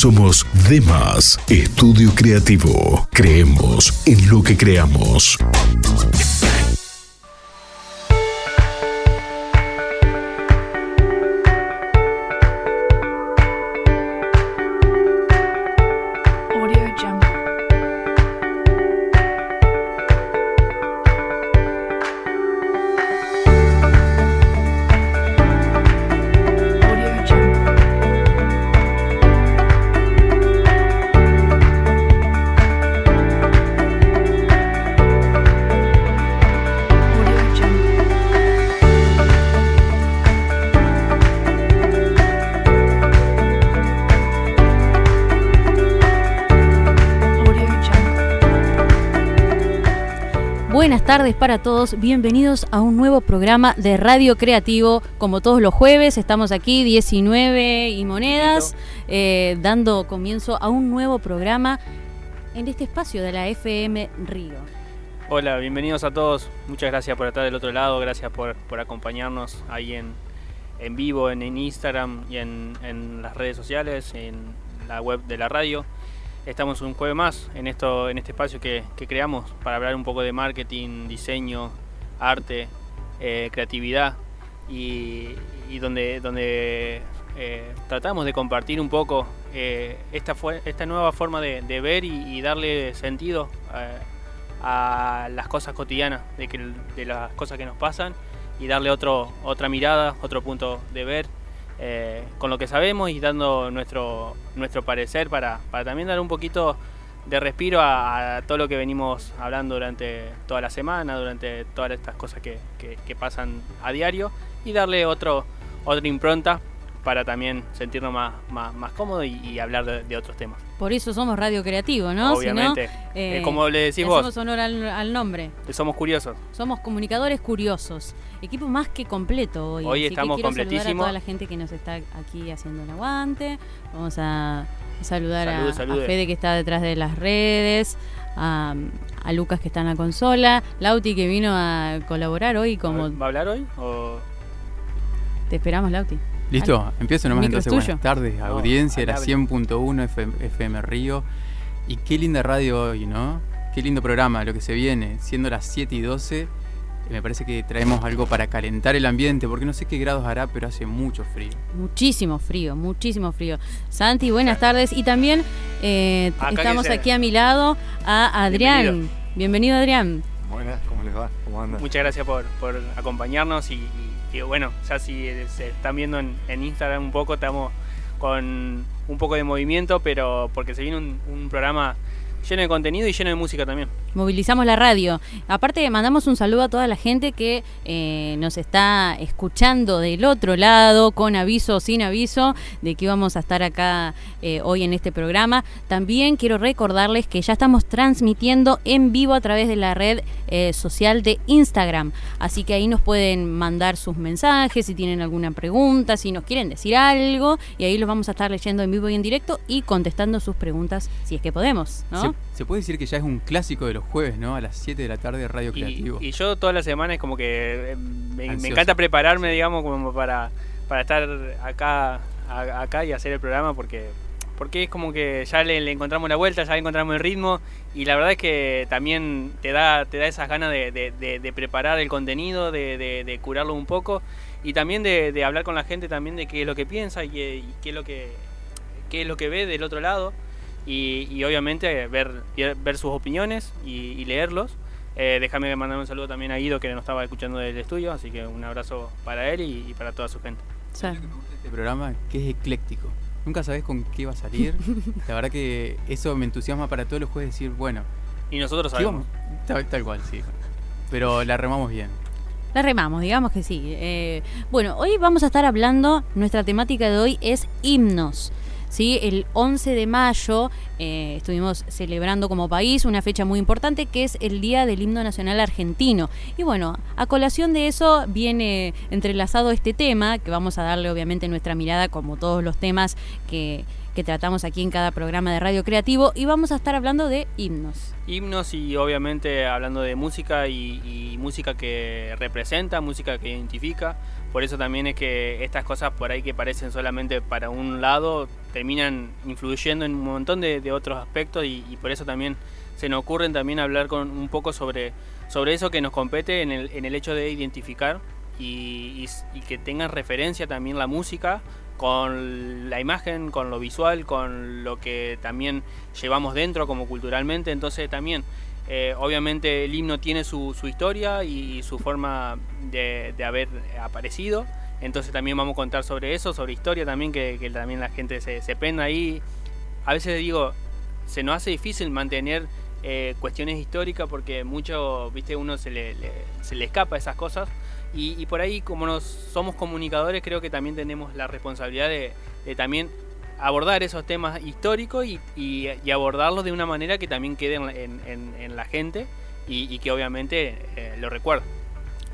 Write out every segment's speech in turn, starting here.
Somos Demas, estudio creativo. Creemos en lo que creamos. Tardes para todos, bienvenidos a un nuevo programa de Radio Creativo. Como todos los jueves, estamos aquí 19 y monedas, eh, dando comienzo a un nuevo programa en este espacio de la FM Río. Hola, bienvenidos a todos, muchas gracias por estar del otro lado, gracias por, acompañarnos ahí en, en vivo, en, Instagram y en, en las redes sociales, en la web de la radio. Estamos un jueves más en, esto, en este espacio que, creamos para hablar un poco de marketing, diseño, arte, eh, creatividad y, donde, donde eh, tratamos de compartir un poco eh, esta, esta nueva forma de, ver y, darle sentido a las cosas cotidianas, de, que, de las cosas que nos pasan y darle otro, otra mirada, otro punto de ver eh, con lo que sabemos y dando nuestro, nuestro parecer para, también dar un poquito de respiro a, todo lo que venimos hablando durante toda la semana, durante todas estas cosas que, pasan a diario y darle otro, otra impronta para también sentirnos más, más, cómodos y, hablar de, otros temas. Por eso somos Radio Creativo, ¿no? Obviamente. Eh, como le decís vos. Somos honor al, nombre. Somos curiosos. Somos comunicadores curiosos. Equipo más que completo hoy. Hoy estamos que quiero completísimos. Saludar a toda la gente que nos está aquí haciendo el aguante. Vamos a saludar a, Fede que está detrás de las redes. A, Lucas que está en la consola, Lauti que vino a colaborar hoy como... ¿Va a hablar hoy? O... Te esperamos, Lauti. Listo, empiezo nomás entonces. Buenas tardes, audiencia de la 100.1 FM, Río. Y qué linda radio hoy, ¿no? Qué lindo programa, lo que se viene. Siendo las 7 y 12, me parece que traemos algo para calentar el ambiente, porque no sé qué grados hará, pero hace mucho frío. Muchísimo frío, muchísimo frío. Santi, buenas tardes. Y también eh, estamos aquí a mi lado a Adrián. Bienvenido, Adrián. Buenas, ¿cómo les va? ¿Cómo andan? Muchas gracias por, por acompañarnos y y bueno, ya si se están viendo en, Instagram un poco, estamos con un poco de movimiento, pero porque se viene un programa lleno de contenido y lleno de música también. Movilizamos la radio. Aparte, mandamos un saludo a toda la gente que eh, nos está escuchando del otro lado, con aviso o sin aviso, de que íbamos a estar acá eh, hoy en este programa. También quiero recordarles que ya estamos transmitiendo en vivo a través de la red eh, social de Instagram. Así que ahí nos pueden mandar sus mensajes, si tienen alguna pregunta, si nos quieren decir algo, y ahí los vamos a estar leyendo en vivo y en directo y contestando sus preguntas si es que podemos, ¿no? Se puede decir que ya es un clásico de los jueves, ¿no? A las 7 de la tarde Radio Creativo. Y yo toda la semana es como que eh, me, encanta prepararme, digamos, como para, para estar acá, acá y hacer el programa porque porque es como que ya le, encontramos la vuelta, ya le encontramos el ritmo y la verdad es que también te da, te da esas ganas de, preparar el contenido, de, curarlo un poco y también de, hablar con la gente también de qué es lo que piensa y, y qué es lo que qué es lo que ve del otro lado y, obviamente ver, ver sus opiniones y, leerlos. Eh, déjame mandar un saludo también a Guido que nos estaba escuchando del estudio, así que un abrazo para él y, para toda su gente. Este programa que es ecléctico. Nunca sabes con qué va a salir. La verdad que eso me entusiasma para todos los jueves decir, bueno. Y nosotros sabemos. Tal, tal, cual, sí. Pero la remamos bien. La remamos, digamos que sí. Eh, bueno, hoy vamos a estar hablando, nuestra temática de hoy es himnos. ¿Sí? El 11 de mayo eh, estuvimos celebrando como país una fecha muy importante que es el Día del Himno Nacional Argentino. Y bueno, a colación de eso viene entrelazado este tema, que vamos a darle obviamente nuestra mirada como todos los temas que, tratamos aquí en cada programa de Radio Creativo y vamos a estar hablando de himnos. Himnos y obviamente hablando de música y música que representa, música que identifica. Por eso también es que estas cosas por ahí que parecen solamente para un lado terminan influyendo en un montón de, otros aspectos y, por eso también se nos ocurren también hablar con un poco sobre, sobre eso que nos compete en el, en el hecho de identificar y, que tengan referencia también la música con la imagen, con lo visual, con lo que también llevamos dentro como culturalmente. Entonces también, eh, obviamente el himno tiene su, historia y, su forma de, haber aparecido. Entonces también vamos a contar sobre eso, sobre historia también, que, también la gente se, se prenda ahí. A veces digo, se nos hace difícil mantener eh, cuestiones históricas porque mucho, viste, uno se le, se le escapa esas cosas. Y, por ahí, como nos somos comunicadores, creo que también tenemos la responsabilidad de, también abordar esos temas históricos y, abordarlos de una manera que también quede en, la gente y, que obviamente eh, lo recuerde.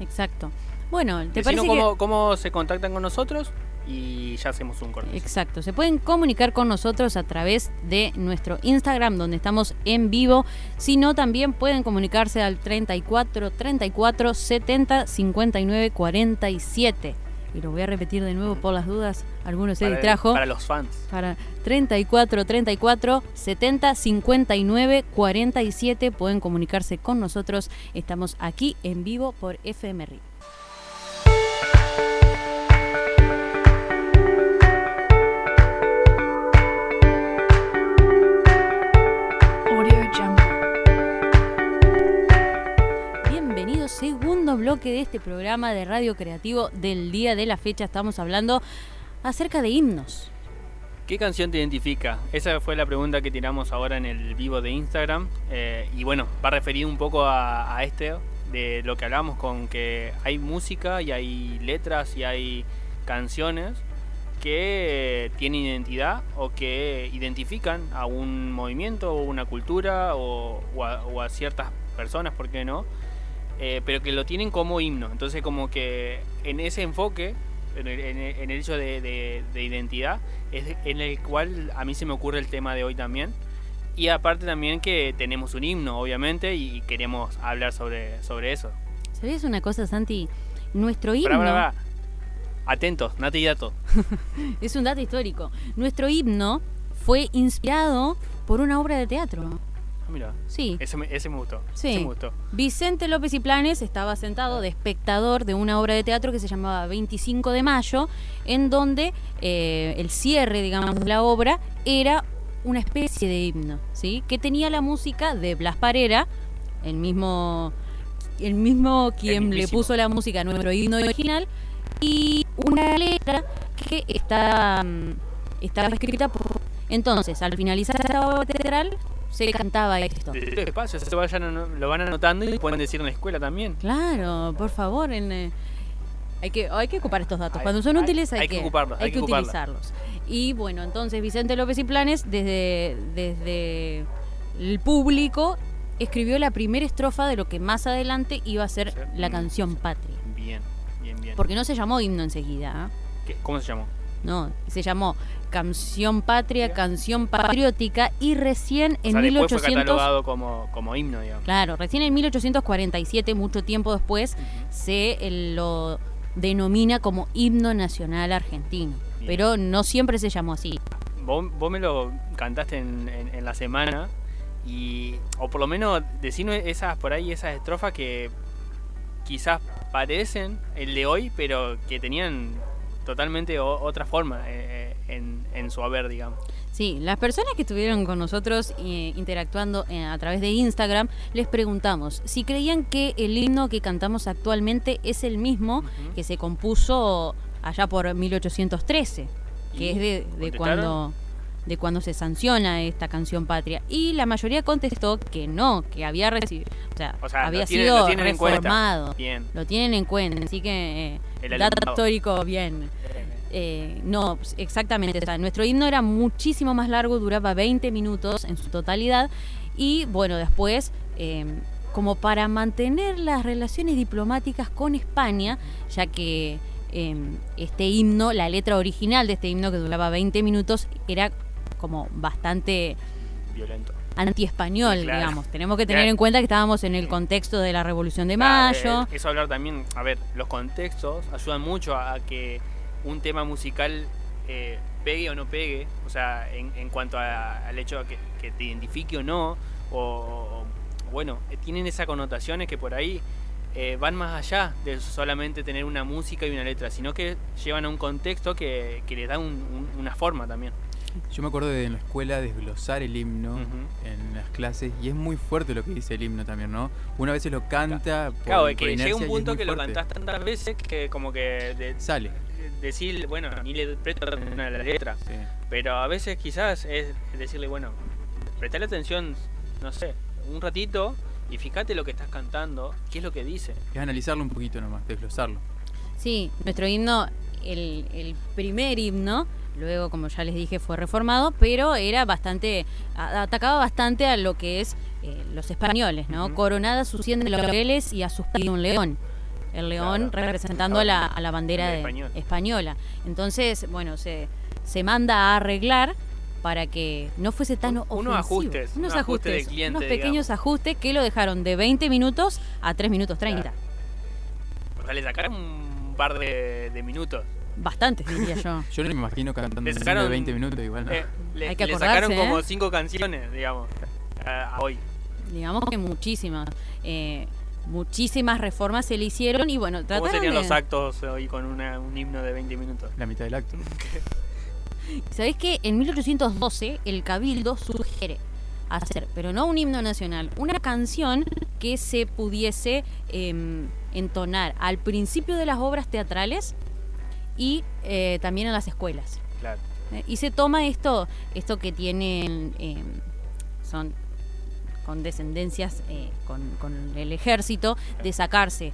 Exacto. Bueno, ¿te parece cómo, cómo se contactan con nosotros? y ya hacemos un corte. Exacto, se pueden comunicar con nosotros a través de nuestro Instagram donde estamos en vivo, si no también pueden comunicarse al 34 34 70 59 47. Y lo voy a repetir de nuevo por las dudas, algunos se distrajo. Para los fans. Para 34 34 70 59 47 pueden comunicarse con nosotros. Estamos aquí en vivo por FMRI. Bloque de este programa de Radio Creativo del día de la fecha. Estamos hablando acerca de himnos. ¿Qué canción te identifica? Esa fue la pregunta que tiramos ahora en el vivo de Instagram. Eh, y bueno, va referido un poco a, este, de lo que hablamos con que hay música y hay letras y hay canciones que tienen identidad o que identifican a un movimiento o una cultura o a ciertas personas, ¿por qué no? Eh, pero que lo tienen como himno. Entonces como que en ese enfoque, en el, hecho de, identidad, es en el cual a mí se me ocurre el tema de hoy también. Y aparte también que tenemos un himno, obviamente, y queremos hablar sobre, sobre eso. ¿Sabías una cosa, Santi? Nuestro himno... Atentos, Nati dato. es un dato histórico. Nuestro himno fue inspirado por una obra de teatro. Ah, mira. Sí. Ese me, gustó. Sí. Vicente López y Planes estaba sentado de espectador de una obra de teatro que se llamaba 25 de mayo, en donde eh, el cierre, digamos, de la obra era una especie de himno, ¿sí? Que tenía la música de Blas Parera, el mismo, el mismo quien le puso la música a nuestro himno original, y una letra que está, mm, estaba escrita por... Entonces, al finalizar esta obra teatral, se cantaba esto. Se vayan, lo van anotando y pueden decir en la escuela también. Claro, por favor, en, eh, hay que hay que ocupar estos datos. Cuando son útiles hay, que, hay, que, utilizarlos. Y bueno, entonces Vicente López y Planes desde desde el público escribió la primera estrofa de lo que más adelante iba a ser la canción Patria. Bien, bien, bien. Porque no se llamó himno enseguida. ¿eh? ¿Cómo se llamó? No, se llamó Canción Patria, Canción Patriótica y recién en 1800 fue como, como himno, digamos. Claro, recién en 1847, mucho tiempo después, se eh, lo denomina como himno nacional argentino, pero no siempre se llamó así. Vos, me lo cantaste en, en, la semana y o por lo menos decirnos esas por ahí esas estrofas que quizás parecen el de hoy, pero que tenían totalmente otra forma eh, eh, en, su haber, digamos. Sí, las personas que estuvieron con nosotros eh, interactuando a través de Instagram, les preguntamos si creían que el himno que cantamos actualmente es el mismo que se compuso allá por 1813, que es de, de cuando de cuando se sanciona esta canción patria y la mayoría contestó que no, que había recibido, o sea, había sido reformado. Bien. Lo tienen en cuenta, así que el dato histórico, bien. Eh, no, exactamente. nuestro himno era muchísimo más largo, duraba 20 minutos en su totalidad. Y bueno, después, em, como para mantener las relaciones diplomáticas con España, ya que em, este himno, la letra original de este himno que duraba 20 minutos, era como bastante violento anti-español, digamos. Tenemos que tener en cuenta que estábamos en el contexto de la Revolución de Mayo. Eh, eso hablar también, a ver, los contextos ayudan mucho a, que un tema musical eh, pegue o no pegue, o sea, en, cuanto al hecho de que, te identifique o no, o, bueno, eh, tienen esas connotaciones que por ahí eh, van más allá de solamente tener una música y una letra, sino que llevan a un contexto que, que les da una forma también. Yo me acuerdo de en la escuela desglosar el himno en las clases y es muy fuerte lo que dice el himno también, ¿no? Una vez se lo canta. claro, que llega un punto que lo cantás tantas veces que como que. Sale. Decir, bueno, ni le presto atención a la letra. Pero a veces quizás es decirle, bueno, prestale atención, no sé, un ratito y fíjate lo que estás cantando, qué es lo que dice. Es analizarlo un poquito nomás, desglosarlo. Sí, nuestro himno, el, el primer himno luego como ya les dije fue reformado, pero era bastante, atacaba bastante a lo que es eh, los españoles, ¿no? Coronada su de laureles y a sus un león. El león representando a la, a la bandera española. Entonces, bueno, se, se manda a arreglar para que no fuese tan ofensivo. Unos ajustes. Unos ajustes, cliente, unos pequeños ajustes que lo dejaron de 20 minutos a 3 minutos 30. O sea, le sacaron un par de, de minutos. Bastantes, diría yo. yo no me imagino cantando sacaron, 20 minutos igual. Eh, le, Hay que le sacaron como 5 ¿eh? canciones, digamos, a, hoy. Digamos que muchísimas. Eh, muchísimas reformas se le hicieron y bueno, trataron ¿Cómo serían los actos hoy con una, un himno de 20 minutos? La mitad del acto. ¿Sabés que en 1812 el Cabildo sugiere hacer, pero no un himno nacional, una canción que se pudiese em, entonar al principio de las obras teatrales y eh, también en las escuelas. Claro. Eh, y se toma esto, esto que tienen, eh, son con descendencias con, con, el ejército, de sacarse.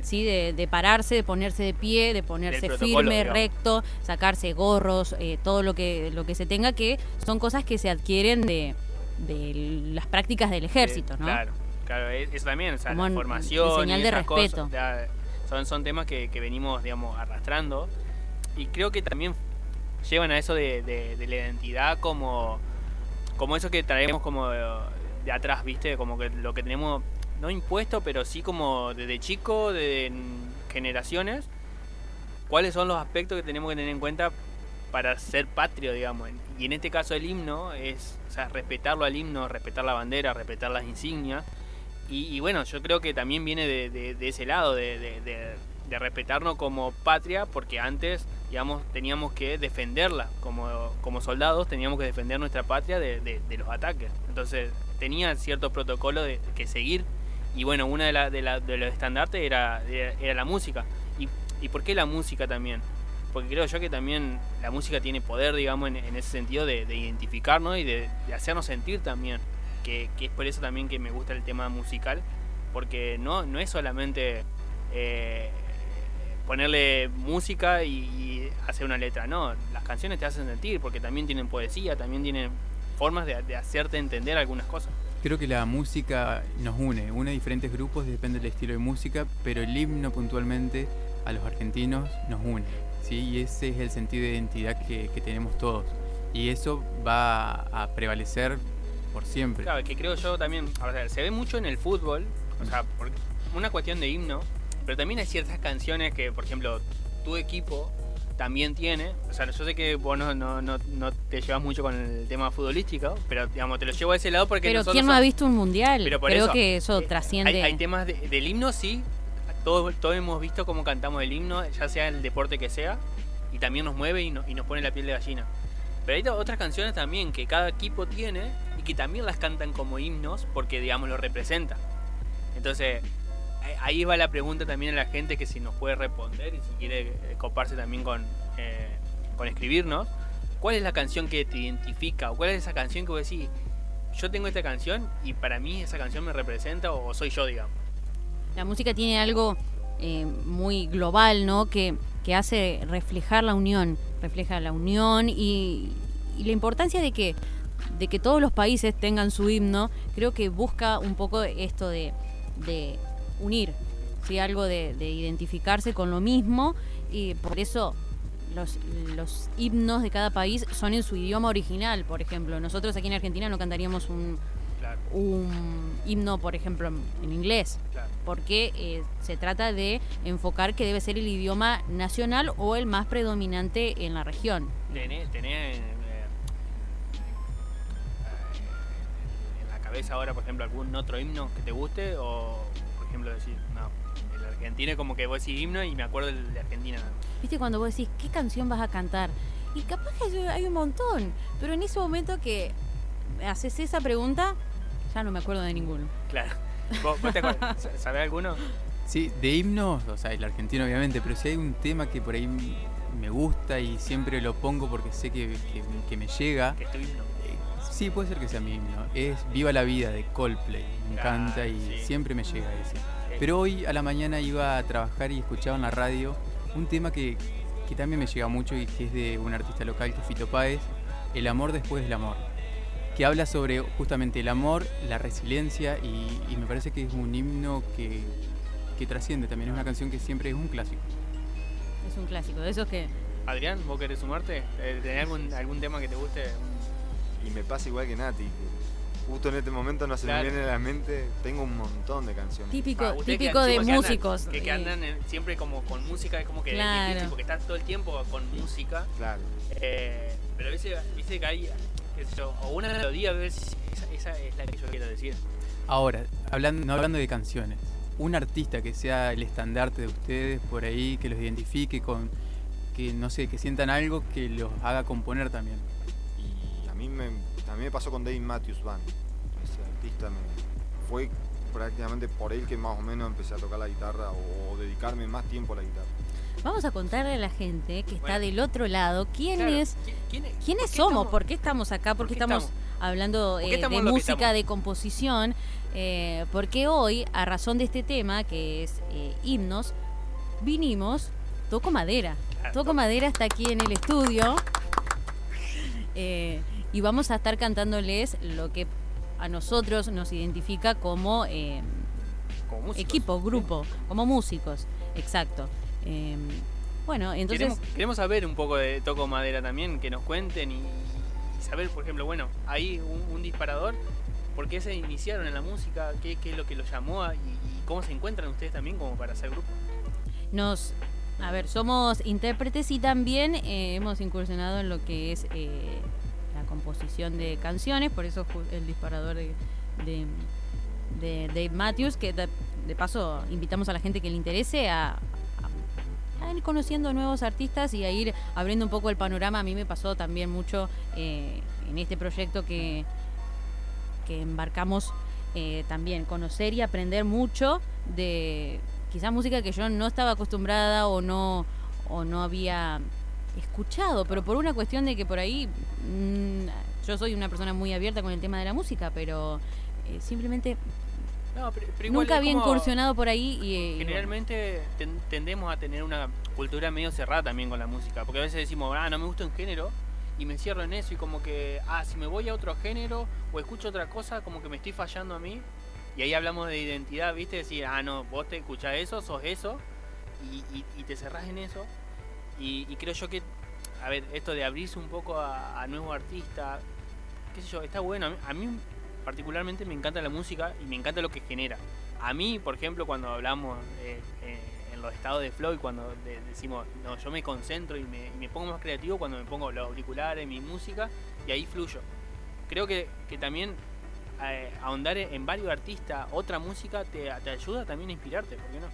sí, de, pararse, de ponerse de pie, de ponerse firme, recto, sacarse gorros, todo lo que lo que se tenga, que son cosas que se adquieren de, de las prácticas del ejército, ¿no? Claro, claro, eso también, o sea, la formación, señal de respeto. Son, son temas que, venimos, digamos, arrastrando. Y creo que también llevan a eso de, la identidad como, como eso que traemos como de, atrás, ¿viste? Como que lo que tenemos, no impuesto, pero sí como desde chico, de generaciones. ¿Cuáles son los aspectos que tenemos que tener en cuenta para ser patrio, digamos? Y en este caso el himno es, respetarlo al himno, respetar la bandera, respetar las insignias y, bueno, yo creo que también viene de, ese lado, de, respetarnos como patria, porque antes, digamos, teníamos que defenderla. Como, como soldados teníamos que defender nuestra patria de, los ataques. Entonces tenía ciertos protocolos de, que seguir. Y bueno, uno de, la, de, los estandartes era, era la música. ¿Y, ¿Y por qué la música también? porque creo yo que también la música tiene poder, digamos, en, ese sentido de, identificarnos y de, hacernos sentir también que, es por eso también que me gusta el tema musical, porque no, no es solamente eh, ponerle música y, hacer una letra, no, las canciones te hacen sentir, porque también tienen poesía, también tienen formas de, hacerte entender algunas cosas. Creo que la música nos une, une diferentes grupos, depende del estilo de música, pero el himno puntualmente a los argentinos nos une, ¿sí? y ese es el sentido de identidad que tenemos todos. Y eso va a prevalecer por siempre. Claro, que creo yo también, se ve mucho en el fútbol, o sea, por una cuestión de himno, pero también hay ciertas canciones que, por ejemplo, tu equipo también tiene, o sea, yo sé que vos no, no, no, te llevas mucho con el tema futbolístico, pero digamos, te lo llevo a ese lado porque... Pero ¿quién no ha visto un mundial? Pero Creo que eso eh, trasciende... Hay, temas del himno, sí, todos, todos hemos visto cómo cantamos el himno, ya sea el deporte que sea, y también nos mueve y, y nos pone la piel de gallina. Pero hay otras canciones también que cada equipo tiene y que también las cantan como himnos porque, digamos, lo representa. Entonces, ahí va la pregunta también a la gente que si nos puede responder y si quiere eh, coparse también con, eh, con escribirnos. ¿Cuál es la canción que te identifica? ¿O cuál es esa canción que vos decís, yo tengo esta canción y para mí esa canción me representa o soy yo, digamos? La música tiene algo eh, muy global, ¿no? Que, que hace reflejar la unión, refleja la unión y, la importancia de que de que todos los países tengan su himno, creo que busca un poco esto de, unir, ¿sí? algo de, identificarse con lo mismo y por eso los, los, himnos de cada país son en su idioma original, por ejemplo. Nosotros aquí en Argentina no cantaríamos un, un himno, por ejemplo, en inglés, porque eh, se trata de enfocar que debe ser el idioma nacional o el más predominante en la región. Tenés, eh, en la cabeza ahora, por ejemplo, algún otro himno que te guste o, por ejemplo, decir, no, el argentino es como que vos decís himno y me acuerdo de Argentina. Viste cuando vos decís, ¿qué canción vas a cantar? Y capaz que hay un montón, pero en ese momento que haces esa pregunta, ya no me acuerdo de ninguno. Claro. ¿Vos, te acuerdas? ¿Sabés alguno? Sí, de himnos, o sea, el argentino obviamente, pero si hay un tema que por ahí me gusta y siempre lo pongo porque sé que, me llega. ¿Que es tu himno? Eh, sí, puede ser que sea mi himno. Es Viva la Vida de Coldplay. Me encanta y siempre me llega ese. Pero hoy a la mañana iba a trabajar y escuchaba en la radio un tema que, que también me llega mucho y que es de un artista local que es Fito Páez, El amor después del amor que habla sobre justamente el amor, la resiliencia y, me parece que es un himno que, trasciende también, es una canción que siempre es un clásico. Es un clásico, de esos que... Adrián, ¿vos querés sumarte? Eh, ¿Tenés algún, algún tema que te guste? Y me pasa igual que Nati. Justo en este momento no se me viene a la mente, tengo un montón de canciones. Típico, ah, típico de músicos. que, andan siempre como con música, es como que es difícil porque estás todo el tiempo con música. Claro. Eh, pero a veces, viste que hay, o una melodía, esa, esa es la que yo quiero decir. Ahora, hablando, no hablando de canciones, un artista que sea el estandarte de ustedes por ahí, que los identifique con, que no sé, que sientan algo que los haga componer también. Y a mí me, a mí me pasó con David Matthews Band. Ese artista me, fue prácticamente por él que más o menos empecé a tocar la guitarra o dedicarme más tiempo a la guitarra. Vamos a contarle a la gente que está del otro lado quién es, quiénes somos, por qué estamos acá, por qué, estamos, hablando eh, de música, de composición, eh, porque hoy, a razón de este tema, que es eh, himnos, vinimos, toco madera, toco madera está aquí en el estudio. Y vamos a estar cantándoles lo que a nosotros nos identifica como, equipo, grupo, como músicos, exacto. Em, bueno, entonces... Queremos, saber un poco de Toco Madera también, que nos cuenten y, saber, por ejemplo, bueno, hay un, disparador, ¿por qué se iniciaron en la música? ¿Qué, es lo que los llamó? Y, cómo se encuentran ustedes también como para hacer grupo? Nos... A ver, somos intérpretes y también eh, hemos incursionado en lo que es eh, la composición de canciones, por eso el disparador de, de, Dave Matthews, que de paso invitamos a la gente que le interese a, a ir conociendo nuevos artistas y a ir abriendo un poco el panorama. A mí me pasó también mucho eh, en este proyecto que, que embarcamos eh, también, conocer y aprender mucho de quizás música que yo no estaba acostumbrada o no, o no había escuchado, pero por una cuestión de que por ahí mm, yo soy una persona muy abierta con el tema de la música, pero eh, simplemente Nunca había incursionado por ahí y... Generalmente tendemos a tener una cultura medio cerrada también con la música, porque a veces decimos, ah, no me gusta un género y me encierro en eso y como que, ah, si me voy a otro género o escucho otra cosa, como que me estoy fallando a mí. Y ahí hablamos de identidad, ¿viste? Decir, ah, no, vos te escuchás eso, sos eso y, te cerrás en eso. Y, creo yo que, a ver, esto de abrirse un poco a, nuevos artistas, qué sé yo, está bueno. a mí particularmente me encanta la música y me encanta lo que genera. A mí, por ejemplo, cuando hablamos eh, eh, en los estados de flow y cuando decimos, no, yo me concentro y me, pongo más creativo cuando me pongo los auriculares, mi música y ahí fluyo. Creo que, también eh, ahondar en varios artistas, otra música, te, ayuda también a inspirarte, ¿por qué no?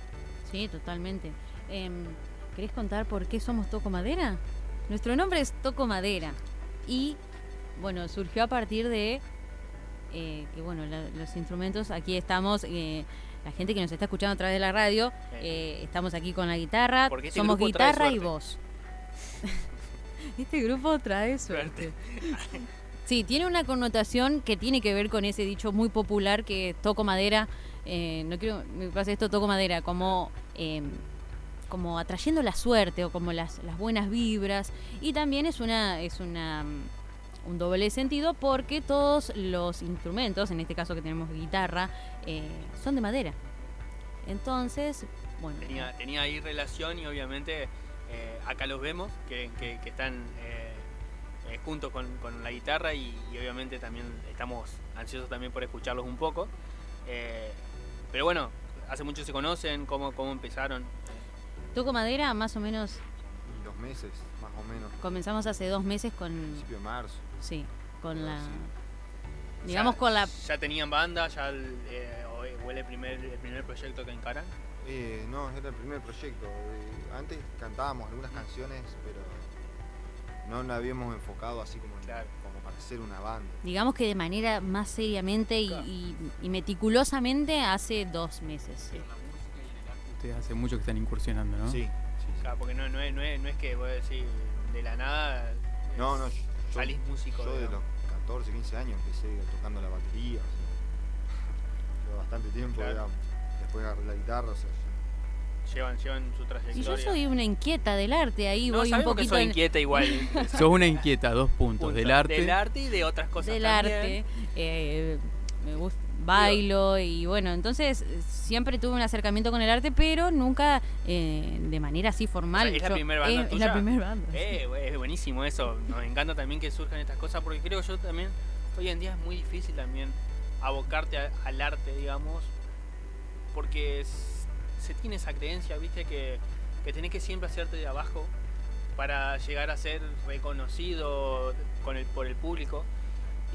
Sí, totalmente. Em, ¿Querés contar por qué somos Toco Madera? Nuestro nombre es Toco Madera y, bueno, surgió a partir de eh, que bueno, los instrumentos, aquí estamos, eh, la gente que nos está escuchando a través de la radio, eh, estamos aquí con la guitarra, este somos guitarra y voz. este grupo trae suerte. Sí, tiene una connotación que tiene que ver con ese dicho muy popular que toco madera, no quiero me pasa esto, toco madera, como como atrayendo la suerte o como las, las buenas vibras y también es una es una un doble sentido porque todos los instrumentos, en este caso que tenemos guitarra, eh, son de madera. Entonces, bueno. Tenía, ahí relación y obviamente eh, acá los vemos que, están eh, junto con, la guitarra y, obviamente también estamos ansiosos también por escucharlos un poco. Eh, pero bueno, hace mucho se conocen, cómo, cómo empezaron. Toco madera más o menos. dos meses, más o menos. Comenzamos hace dos meses con. Principio de marzo. Sí, con la. Digamos con la. ¿Ya tenían banda? ¿Ya el, eh, el primer, el primer proyecto que encaran? Eh, no, era el primer proyecto. Eh, antes cantábamos algunas canciones, pero no nos habíamos enfocado así como, como para ser una banda. Digamos que de manera más seriamente y, meticulosamente hace dos meses. Ustedes hace mucho que están incursionando, ¿no? Sí. sí, Claro, porque no, no, es, no, es, no es que voy a decir de la nada. No, no, yo, salís músico. Yo de los 14, 15 años empecé tocando la batería. bastante tiempo, después agarré la guitarra, o sea, llevan, llevan su trayectoria. Y yo soy una inquieta del arte, ahí no, voy un poquito. Que soy inquieta igual. Sos una inquieta, dos puntos, del arte. Del arte y de otras cosas. Del también. arte. Eh, me gusta bailo y bueno, entonces siempre tuve un acercamiento con el arte, pero nunca eh, de manera así formal. es la primera banda. Es, la primera banda. Eh, es buenísimo eso. Nos encanta también que surjan estas cosas porque creo yo también hoy en día es muy difícil también abocarte al arte, digamos, porque se tiene esa creencia, viste, que, que tenés que siempre hacerte de abajo para llegar a ser reconocido con el, por el público.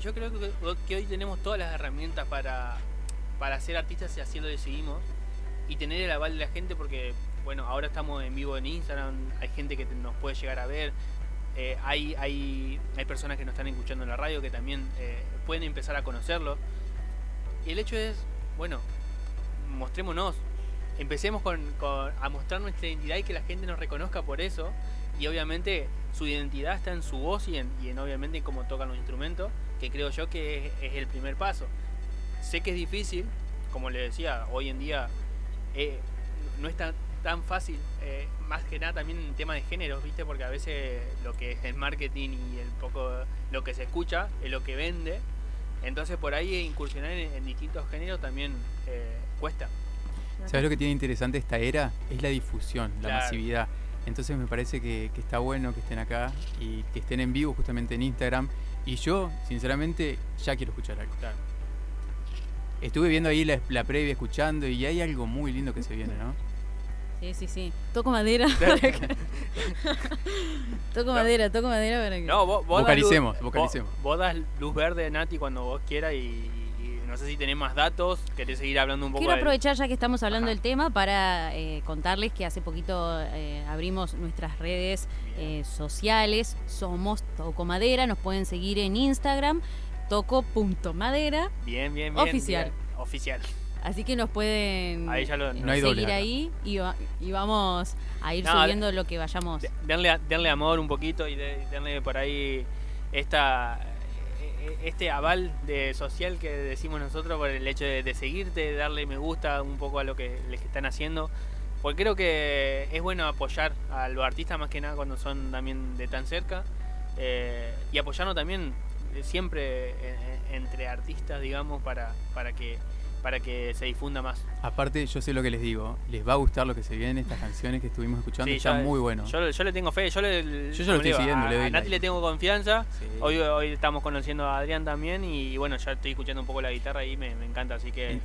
Yo creo que, hoy tenemos todas las herramientas para, para ser artistas y así lo decidimos. Y tener el aval de la gente porque, bueno, ahora estamos en vivo en Instagram, hay gente que nos puede llegar a ver, eh, hay, hay, hay personas que nos están escuchando en la radio que también eh, pueden empezar a conocerlo. Y el hecho es, bueno, mostrémonos, empecemos con, a mostrar nuestra identidad y que la gente nos reconozca por eso. Y obviamente su identidad está en su voz y en, y en obviamente cómo tocan los instrumentos, que creo yo que es, el primer paso. Sé que es difícil, como le decía, hoy en día eh, no es tan, tan fácil, eh, más que nada también en tema de géneros, ¿viste? Porque a veces lo que es el marketing y el poco lo que se escucha es lo que vende. Entonces por ahí incursionar en, distintos géneros también eh, cuesta. ¿Sabes lo que tiene interesante esta era? Es la difusión, la masividad. Entonces me parece que, está bueno que estén acá y que estén en vivo justamente en Instagram. Y yo, sinceramente, ya quiero escuchar algo. Estuve viendo ahí la, previa, escuchando, y hay algo muy lindo que se viene, ¿no? Sí, sí, sí. Toco madera. toco madera, toco madera para que... No, vos, vocalicemos, vocalicemos. vos, das luz verde, Nati, cuando vos quieras y no sé si tenés más datos, querés seguir hablando un poco. Quiero aprovechar ya que estamos hablando del tema para eh, contarles que hace poquito eh, abrimos nuestras redes eh, sociales, somos Toco Madera, nos pueden seguir en Instagram, toco.madera. Bien, bien, bien. Oficial. oficial. Así que nos pueden seguir ahí y, vamos a ir subiendo lo que vayamos. Denle, denle amor un poquito y denle por ahí esta este aval de social que decimos nosotros por el hecho de, seguirte, darle me gusta un poco a lo que les están haciendo. Porque creo que es bueno apoyar a los artistas más que nada cuando son también de tan cerca. Eh, y apoyarnos también siempre entre artistas, digamos, para, para que para que se difunda más. Aparte, yo sé lo que les digo, les va a gustar lo que se viene, estas canciones que estuvimos escuchando, están muy bueno. Yo, le tengo fe, yo, le, yo, lo estoy siguiendo, a, Nati le tengo confianza, hoy, hoy estamos conociendo a Adrián también y bueno, ya estoy escuchando un poco la guitarra y me, me encanta, así que...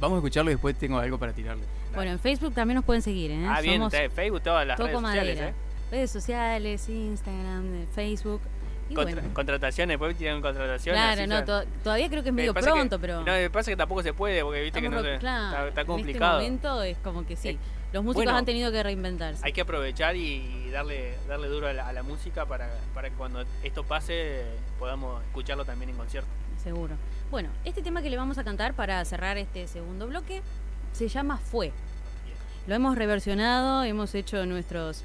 Vamos a escucharlo y después tengo algo para tirarle. Bueno, en Facebook también nos pueden seguir, ¿eh? Ah, bien, Facebook, todas las redes sociales, ¿eh? Redes sociales, Instagram, Facebook. Contrataciones, después tienen contrataciones. Claro, no, todavía creo que es medio pronto, pero. No, me pasa que tampoco se puede, porque viste que no está, complicado. En este momento es como que sí. Eh, los músicos han tenido que reinventarse. Hay que aprovechar y darle darle duro a la, música para, para que cuando esto pase podamos escucharlo también en concierto. Seguro. Bueno, este tema que le vamos a cantar para cerrar este segundo bloque se llama Fue. Lo hemos reversionado, hemos hecho nuestros,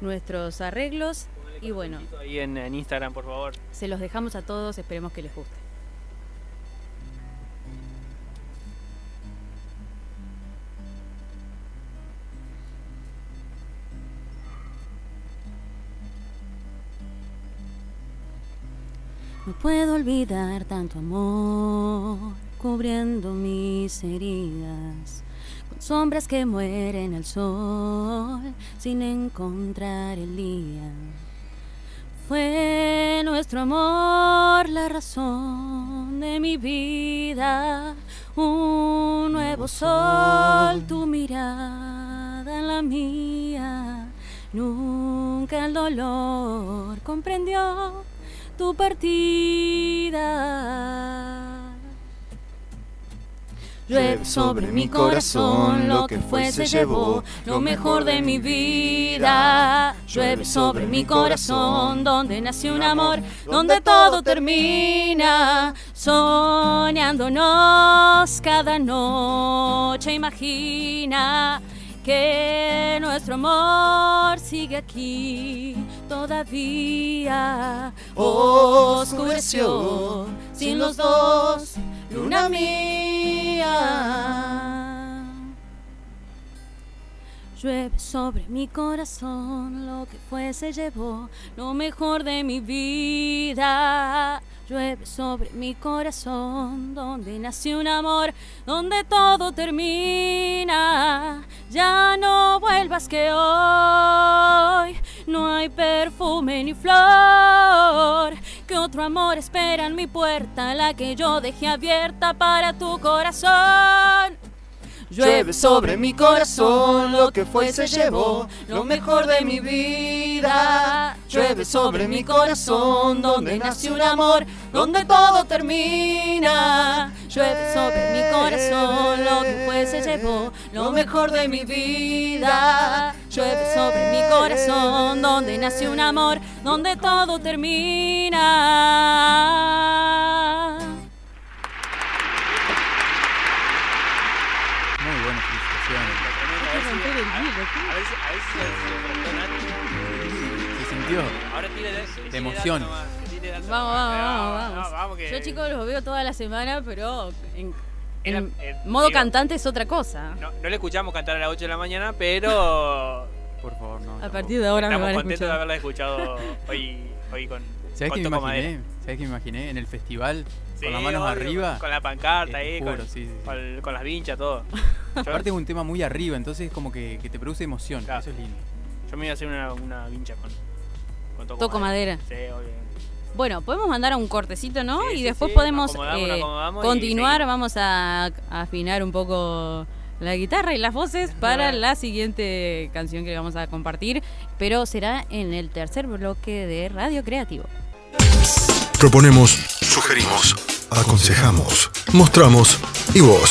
nuestros arreglos y bueno. Ahí en, Instagram, por favor. Se los dejamos a todos, esperemos que les guste. No puedo olvidar tanto amor cubriendo mis heridas, con sombras que mueren al sol sin encontrar el día. Fue nuestro amor la razón de mi vida, un nuevo sol, tu mirada en la mía. Nunca el dolor comprendió tu partida. Llueve sobre mi corazón, lo que fue se llevó, lo mejor de mi vida. Llueve sobre mi corazón, donde nació un amor, donde todo termina. Soñándonos cada noche, imagina que nuestro amor sigue aquí todavía. Oscureció sin los dos luna mía. Llueve sobre mi corazón, lo que fue se llevó, lo mejor de mi vida. Llueve sobre mi corazón, donde nació un amor, donde todo termina. Ya no vuelvas que hoy no hay perfume ni flor que otro amor espera en mi puerta, la que yo dejé abierta para tu corazón. Llueve sobre mi corazón, lo que fue se llevó, lo mejor de mi vida. Llueve sobre mi corazón, donde nació un amor, donde todo termina. Llueve sobre mi corazón, lo que fue se llevó, lo mejor de mi vida. Llueve sobre mi corazón, donde nació un amor, donde todo termina. A ver si, a ver si se sintió. Ahora De emoción. Vamos, vamos, vamos, vamos. Yo chicos los veo toda la semana, pero en, modo cantante es otra cosa. No, no le escuchamos cantar a las 8 de la mañana, pero... Por favor, no. A partir de ahora Estamos contentos de haberla escuchado hoy, hoy con, ¿Sabes qué me imaginé? ¿Sabes qué me imaginé? En el festival, con las manos arriba. Con la pancarta ahí, con, con, las vinchas, todo. Aparte es un tema muy arriba, entonces como que, que te produce emoción, eso es lindo. Yo me iba a hacer una, una vincha con, con toco, madera. Sí, obvio. Bueno, podemos mandar a un cortecito, ¿no? y después podemos eh, continuar, vamos a, afinar un poco la guitarra y las voces para la siguiente canción que vamos a compartir, pero será en el tercer bloque de Radio Creativo. Proponemos, sugerimos, aconsejamos, mostramos y vos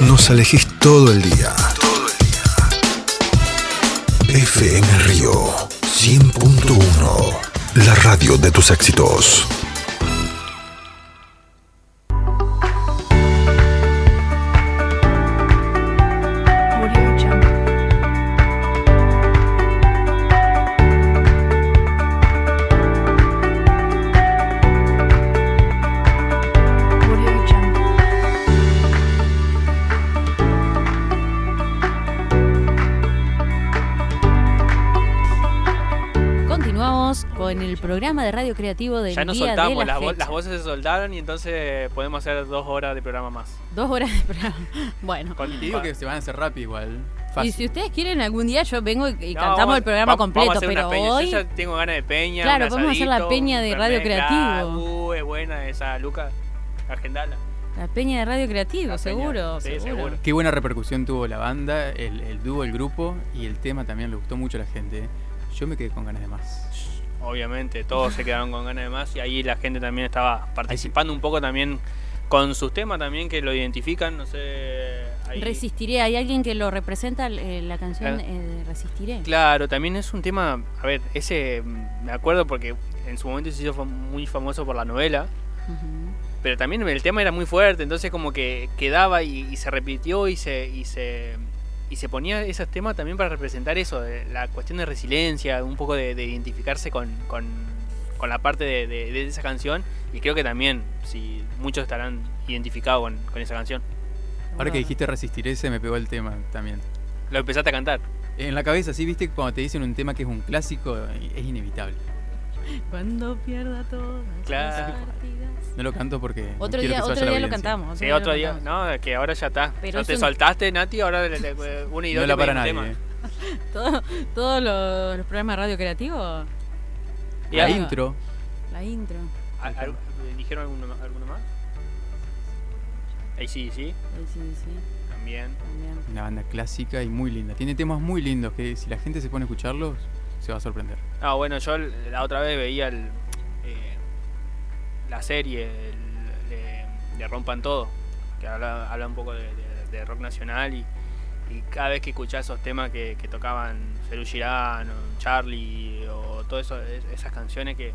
nos elegís todo el día. Todo el día. FM Río 100.1, la radio de tus éxitos. El programa de radio creativo del ya nos día soltamos, de las, las, voces se soltaron y entonces podemos hacer dos horas de programa más. Dos horas de programa. Bueno. Con, digo que se van a hacer rápido igual. Y si ustedes quieren algún día yo vengo y, cantamos el programa completo, pero hoy yo ya tengo ganas de peña. Claro, podemos hacer la peña de radio creativo. Uh, es buena esa Luca, agendala. La peña de radio creativo, seguro, sí, seguro, Qué buena repercusión tuvo la banda, el, el dúo, el grupo y el tema también le gustó mucho a la gente. Yo me quedé con ganas de más obviamente, todos se quedaron con ganas de más y ahí la gente también estaba participando un poco también con sus temas también que lo identifican, no sé. Resistiré, ¿hay alguien que lo representa eh, la canción eh, de Resistiré? Claro, también es un tema, a ver, ese mm, me acuerdo porque en su momento se hizo muy famoso por la novela. Pero también el tema era muy fuerte, entonces como que quedaba y, y se repitió y se, y se y se ponía esos temas también para representar eso, de la cuestión de resiliencia, un poco de, identificarse con, con, la parte de, esa canción. Y creo que también, si muchos estarán identificados con, esa canción. Ahora que dijiste resistiré, se me pegó el tema también. Lo empezaste a cantar. En la cabeza, sí, viste, cuando te dicen un tema que es un clásico, es inevitable. Cuando pierda todo. Claro. No lo canto porque. Otro día, otro día lo cantamos. sí, otro día. No, que ahora ya está. Pero te soltaste, Nati, ahora le, le, una y dos. No la para nadie. Todos los, programas de radio creativo La intro. La intro. ¿Dijeron alguno, alguno más? Ahí sí, sí. Ahí sí, sí. También. Una banda clásica y muy linda. Tiene temas muy lindos que si la gente se pone a escucharlos, se va a sorprender. Ah, bueno, yo la otra vez veía el, eh, la serie de, Rompan Todo, que habla, habla un poco de, rock nacional y, cada vez que escuchás esos temas que, tocaban Cerú Girán, o Charlie o todas esas canciones que,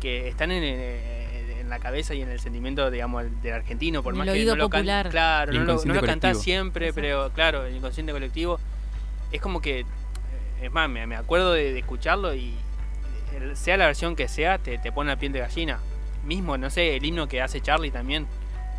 que están en, en, la cabeza y en el sentimiento, digamos, del argentino, por más que no lo popular. claro, no lo, no cantás siempre, pero claro, el inconsciente colectivo es como que, es más, me, me acuerdo de, escucharlo y sea la versión que sea, te, te pone la piel de gallina. Mismo, no sé, el himno que hace Charlie también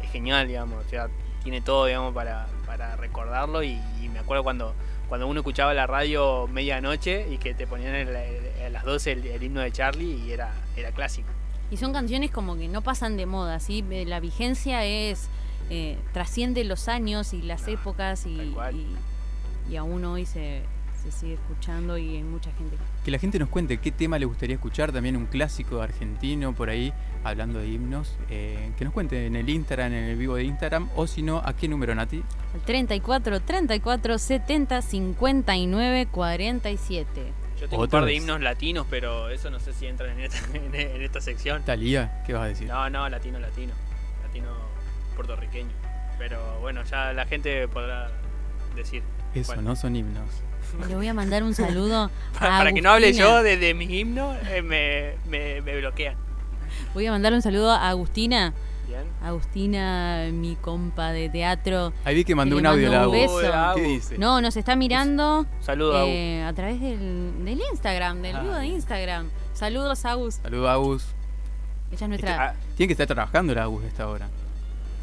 es genial, digamos, o sea, tiene todo, digamos, para, para recordarlo y, me acuerdo cuando cuando uno escuchaba la radio medianoche y que te ponían a las 12 el, himno de Charlie y era, era clásico. Y son canciones como que no pasan de moda, ¿sí? Eh, la vigencia es eh, trasciende los años y las épocas y, y, aún hoy se, se sigue escuchando y hay mucha gente que la gente nos cuente qué tema le gustaría escuchar, también un clásico argentino por ahí, hablando de himnos, eh, que nos cuente en el Instagram, en el vivo de Instagram, o si no, ¿a qué número, Nati? Al 34 34 70 59 47. Yo tengo un par de himnos latinos, pero eso no sé si entra en esta, en esta sección. Talía, ¿qué vas a decir? No, no, latino, latino. Latino puertorriqueño. Pero bueno, ya la gente podrá decir. Eso, no son himnos. Le voy a mandar un saludo. para, que no hable yo de, mi himno, eh, me, me, bloquean. Voy a mandar un saludo a Agustina. Bien. Agustina, mi compa de teatro. Ahí vi que mandó un audio la beso. ¿Qué dice? No, nos está mirando. Saludos eh, a través del, del Instagram, del vivo de Instagram. Saludos, Agus. Saludos, Agus. Ella es nuestra. Ah, tiene que estar trabajando la Agus a esta hora.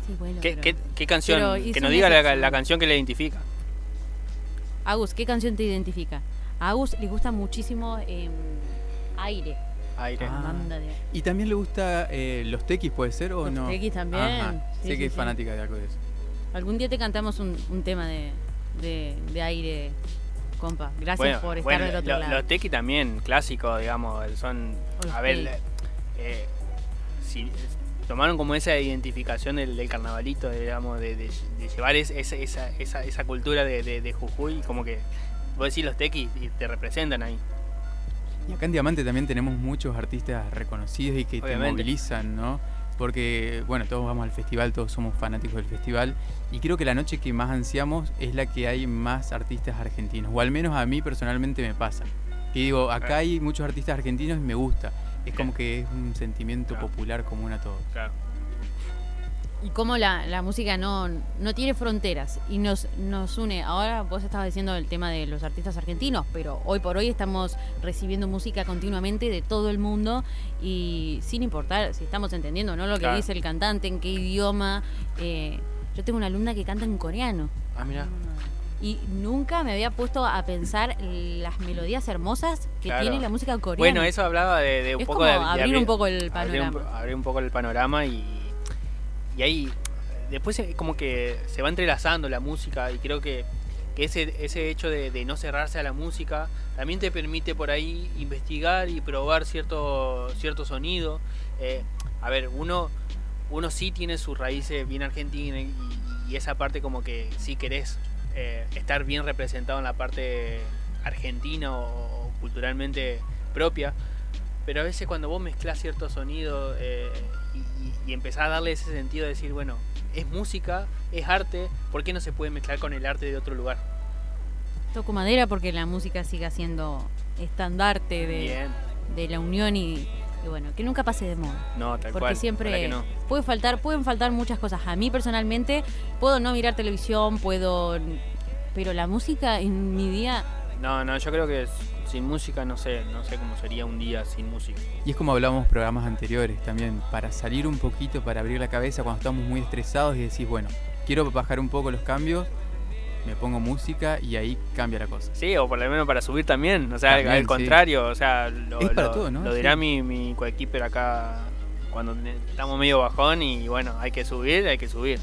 Sí, bueno. ¿Qué, qué, qué canción? que nos diga la, la canción que le identifica. Agus, ¿qué canción te identifica? A Agus le gusta muchísimo em, Aire. Aire. Ah. Y también le gusta eh, los tequis, ¿puede ser o no? Los tequis también. sé que es fanática de algo de eso. Algún día te cantamos un, tema de, de, aire, compa. Gracias por estar del otro lado. Los tequis también, clásicos, digamos, son... a ver, eh, si, tomaron como esa identificación del, carnavalito, digamos, de, llevar esa, esa, esa, esa, cultura de, Jujuy, como que vos decís los tequis y te representan ahí. Y acá en Diamante también tenemos muchos artistas reconocidos y que te movilizan, ¿no? Porque, bueno, todos vamos al festival, todos somos fanáticos del festival y creo que la noche que más ansiamos es la que hay más artistas argentinos, o al menos a mí personalmente me pasa. Y digo, acá hay muchos artistas argentinos y me gusta es como que es un sentimiento popular común a todos. Claro. Y cómo la, la música no, no tiene fronteras y nos, nos une. Ahora vos estabas diciendo el tema de los artistas argentinos, pero hoy por hoy estamos recibiendo música continuamente de todo el mundo y sin importar si estamos entendiendo no lo que dice el cantante, en qué idioma. Eh, yo tengo una alumna que canta en coreano. Ah, mira y nunca me había puesto a pensar las melodías hermosas que tiene la música coreana. Bueno, eso hablaba de, un poco de, abrir, un poco el panorama. Abrir un, poco el panorama y, y ahí después como que se va entrelazando la música y creo que, que ese, ese hecho de, no cerrarse a la música también te permite por ahí investigar y probar cierto, cierto sonido. Eh, a ver, uno, uno sí tiene sus raíces bien argentinas y, y esa parte como que sí querés eh, estar bien representado en la parte argentina o, culturalmente propia. Pero a veces cuando vos mezclas ciertos sonidos eh, y, y, empezás a darle ese sentido de decir, bueno, es música, es arte, ¿por qué no se puede mezclar con el arte de otro lugar? Toco madera porque la música siga siendo estandarte de, de la unión y, y bueno, que nunca pase de moda. No, tal Porque siempre puede faltar, pueden faltar muchas cosas. A mí personalmente puedo no mirar televisión, puedo pero la música en mi día No, no, yo creo que sin música no sé, no sé cómo sería un día sin música. Y es como hablamos programas anteriores también, para salir un poquito, para abrir la cabeza cuando estamos muy estresados y decís, bueno, quiero bajar un poco los cambios, me pongo música y ahí cambia la cosa. Sí, o por lo menos para subir también, o sea, al contrario, o sea, lo, lo, dirá mi, mi coequiper acá cuando estamos medio bajón y bueno, hay que subir, hay que subir.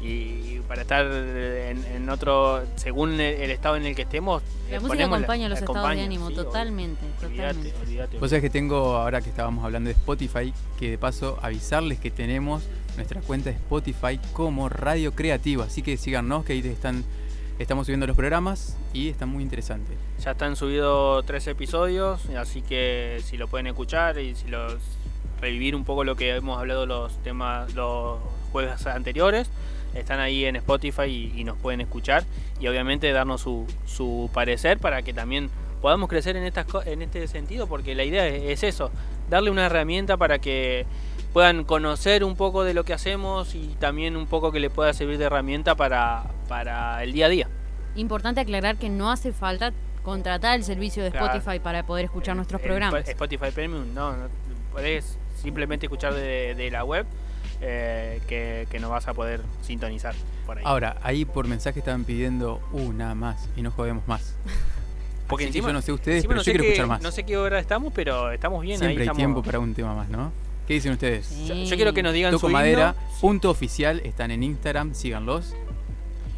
y para estar en, otro, según el, estado en el que estemos. La música acompaña los estados de ánimo, totalmente. totalmente. Vos sabés que tengo, ahora que estábamos hablando de Spotify, que de paso avisarles que tenemos nuestra cuenta de Spotify como Radio Creativa, así que síganos que ahí están estamos subiendo los programas y están muy interesantes. Ya están subidos tres episodios, así que si lo pueden escuchar y si los revivir un poco lo que hemos hablado los temas los jueves anteriores, están ahí en Spotify y, nos pueden escuchar y obviamente darnos su, su, parecer para que también podamos crecer en, estas, en este sentido, porque la idea es, eso, darle una herramienta para que puedan conocer un poco de lo que hacemos y también un poco que les pueda servir de herramienta para, para el día a día. Importante aclarar que no hace falta contratar el servicio de Spotify para poder escuchar nuestros programas. Spotify Premium, no, no podés simplemente escuchar de, de la web eh, que, no vas a poder sintonizar por ahí. Ahora, ahí por mensaje estaban pidiendo una más y no jodemos más. Porque encima, yo no sé ustedes, pero yo quiero escuchar más. No sé qué hora estamos, pero estamos bien Siempre hay tiempo para un tema más, ¿no? ¿Qué dicen ustedes? Yo, quiero que nos digan Toco Madera, punto oficial, están en Instagram, síganlos.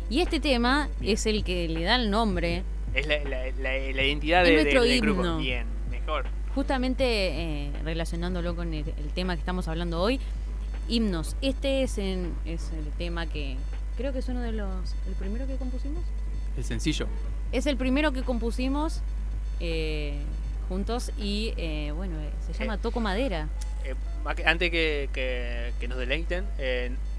Y este tema es el que le da el nombre. Es la, identidad de, nuestro del grupo. Bien, mejor. Justamente eh, relacionándolo con el, tema que estamos hablando hoy, himnos. Este es, en, es el tema que creo que es uno de los... ¿El primero que compusimos? El sencillo. Es el primero que compusimos eh, juntos y eh, bueno, eh, se llama Toco Madera. antes que, que, nos deleiten,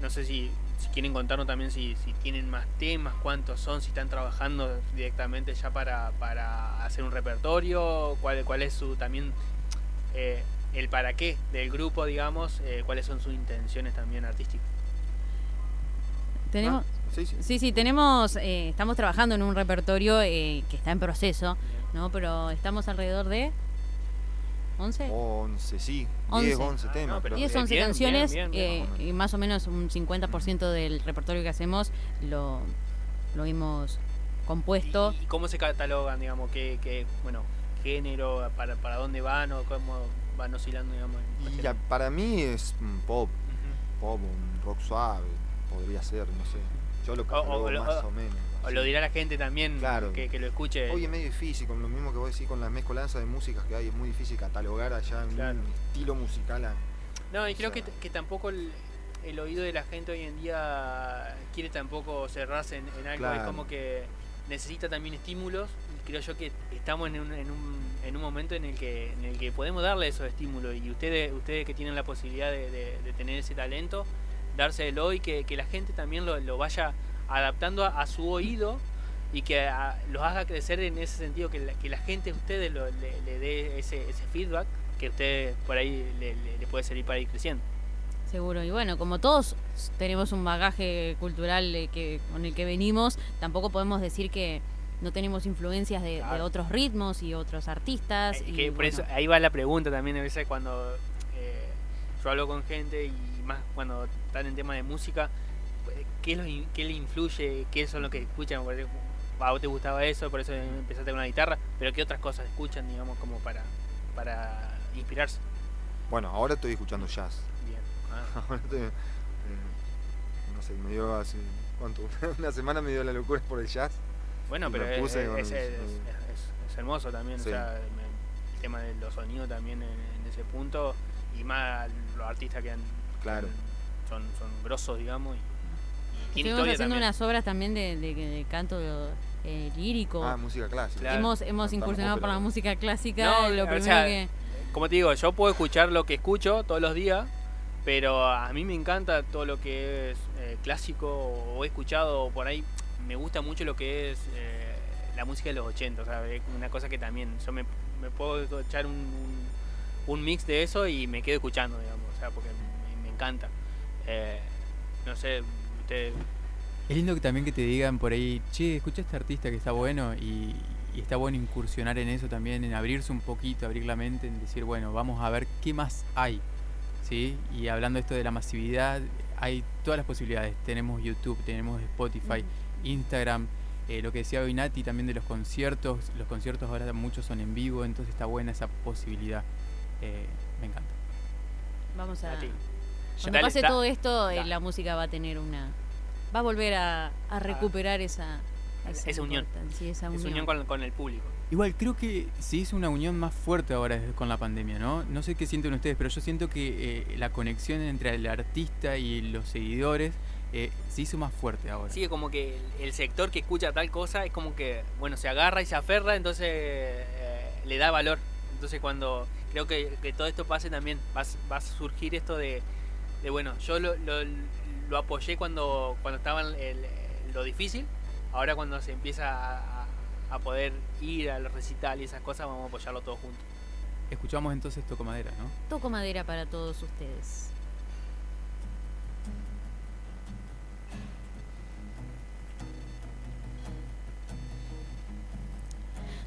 no sé si, si, quieren contarnos también si, si, tienen más temas, cuántos son, si están trabajando directamente ya para, para hacer un repertorio, cuál, cuál es su también el para qué del grupo, digamos, eh, cuáles son sus intenciones también artísticas. Tenemos, ah, sí, sí. tenemos, eh, estamos trabajando en un repertorio eh, que está en proceso, ¿no? Pero estamos alrededor de 11. 11, sí. 10, 11 temas. 10, 11 canciones y más o menos un 50% del repertorio que hacemos lo, lo hemos compuesto. ¿Y, cómo se catalogan, digamos, qué, qué bueno, género, para, para dónde van o cómo van oscilando, digamos. Y para mí es un pop, pop, un rock suave, podría ser, no sé. Yo lo catalogo más o, menos. O lo dirá la gente también claro. que, lo escuche. Hoy es medio difícil, con lo mismo que vos decís, con las mezcolanzas de músicas que hay, es muy difícil catalogar allá en un estilo musical. no, y creo que, que, tampoco el, el, oído de la gente hoy en día quiere tampoco cerrarse en, algo, es como que necesita también estímulos creo yo que estamos en un, en un, en un momento en el que en el que podemos darle esos estímulos y ustedes ustedes que tienen la posibilidad de, tener ese talento dárselo y que, que la gente también lo, lo vaya adaptando a, su oído y que los haga crecer en ese sentido que la, que la gente a ustedes le, dé ese, ese feedback que a ustedes por ahí le, le puede servir para ir creciendo. Seguro, y bueno, como todos tenemos un bagaje cultural que, con el que venimos, tampoco podemos decir que, no tenemos influencias de, otros ritmos y otros artistas. y, por eso ahí va la pregunta también a veces cuando eh, yo hablo con gente y más cuando están en tema de música, ¿qué, lo, qué le influye? ¿Qué son lo que escuchan? A vos te gustaba eso, por eso empezaste con la guitarra, pero ¿qué otras cosas escuchan, digamos, como para, para inspirarse? Bueno, ahora estoy escuchando jazz. Bien. Ah. Eh, no sé, me dio hace, ¿cuánto? Una semana me dio la locura por el jazz. Bueno, pero es, hermoso también, o sea, el tema de los sonidos también en, ese punto, y más los artistas que han, claro. son, son grosos, digamos. Y, Estuvimos haciendo unas obras también de, canto eh, lírico. Ah, música clásica. Hemos, hemos incursionado por la música clásica. lo primero que... Como te digo, yo puedo escuchar lo que escucho todos los días, pero a mí me encanta todo lo que es eh, clásico o he escuchado por ahí me gusta mucho lo que es eh, la música de los 80, o sea, es una cosa que también yo me, puedo echar un, un, mix de eso y me quedo escuchando, digamos, o sea, porque me, encanta. Eh, no sé, Es lindo que también que te digan por ahí, che, escucha a este artista que está bueno y, y está bueno incursionar en eso también, en abrirse un poquito, abrir la mente, en decir, bueno, vamos a ver qué más hay. ¿Sí? Y hablando esto de la masividad, hay todas las posibilidades. Tenemos YouTube, tenemos Spotify. Instagram, eh, lo que decía hoy Nati también de los conciertos, los conciertos ahora muchos son en vivo, entonces está buena esa posibilidad. Eh, me encanta. Vamos a... Cuando pase todo esto, eh, la música va a tener una, va a volver a, recuperar esa, esa, unión. esa unión, con, el público. Igual creo que se hizo una unión más fuerte ahora con la pandemia, ¿no? No sé qué sienten ustedes, pero yo siento que eh, la conexión entre el artista y los seguidores eh, se hizo más fuerte ahora. Sí, como que el, sector que escucha tal cosa es como que, bueno, se agarra y se aferra, entonces eh, le da valor. Entonces cuando creo que, todo esto pase también, va, a surgir esto de, bueno, yo lo, lo, apoyé cuando, cuando estaba en lo difícil, ahora cuando se empieza a a poder ir al recital y esas cosas, vamos a apoyarlo todos juntos. Escuchamos entonces Toco Madera, ¿no? Toco Madera para todos ustedes.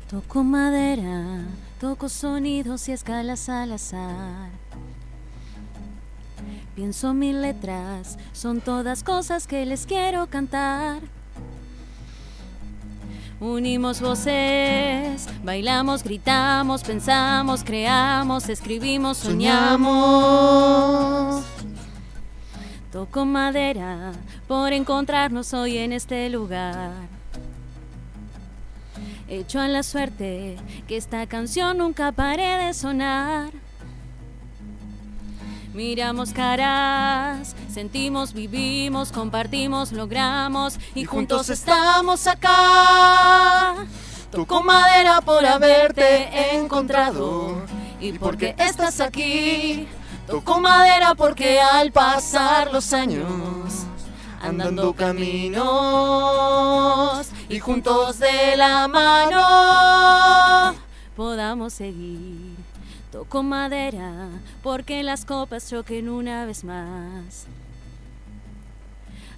Toco madera, toco sonidos y escalas al azar. Pienso mil letras, son todas cosas que les quiero cantar. Unimos voces, bailamos, gritamos, pensamos, creamos, escribimos, soñamos. Toco madera por encontrarnos hoy en este lugar. Hecho a la suerte que esta canción nunca pare de sonar. Miramos caras, sentimos, vivimos, compartimos, logramos y, juntos estamos acá. Toco madera por haberte encontrado y porque estás aquí. Toco madera porque al pasar los años, andando caminos y juntos de la mano, podamos seguir Toco madera porque las copas choquen una vez más.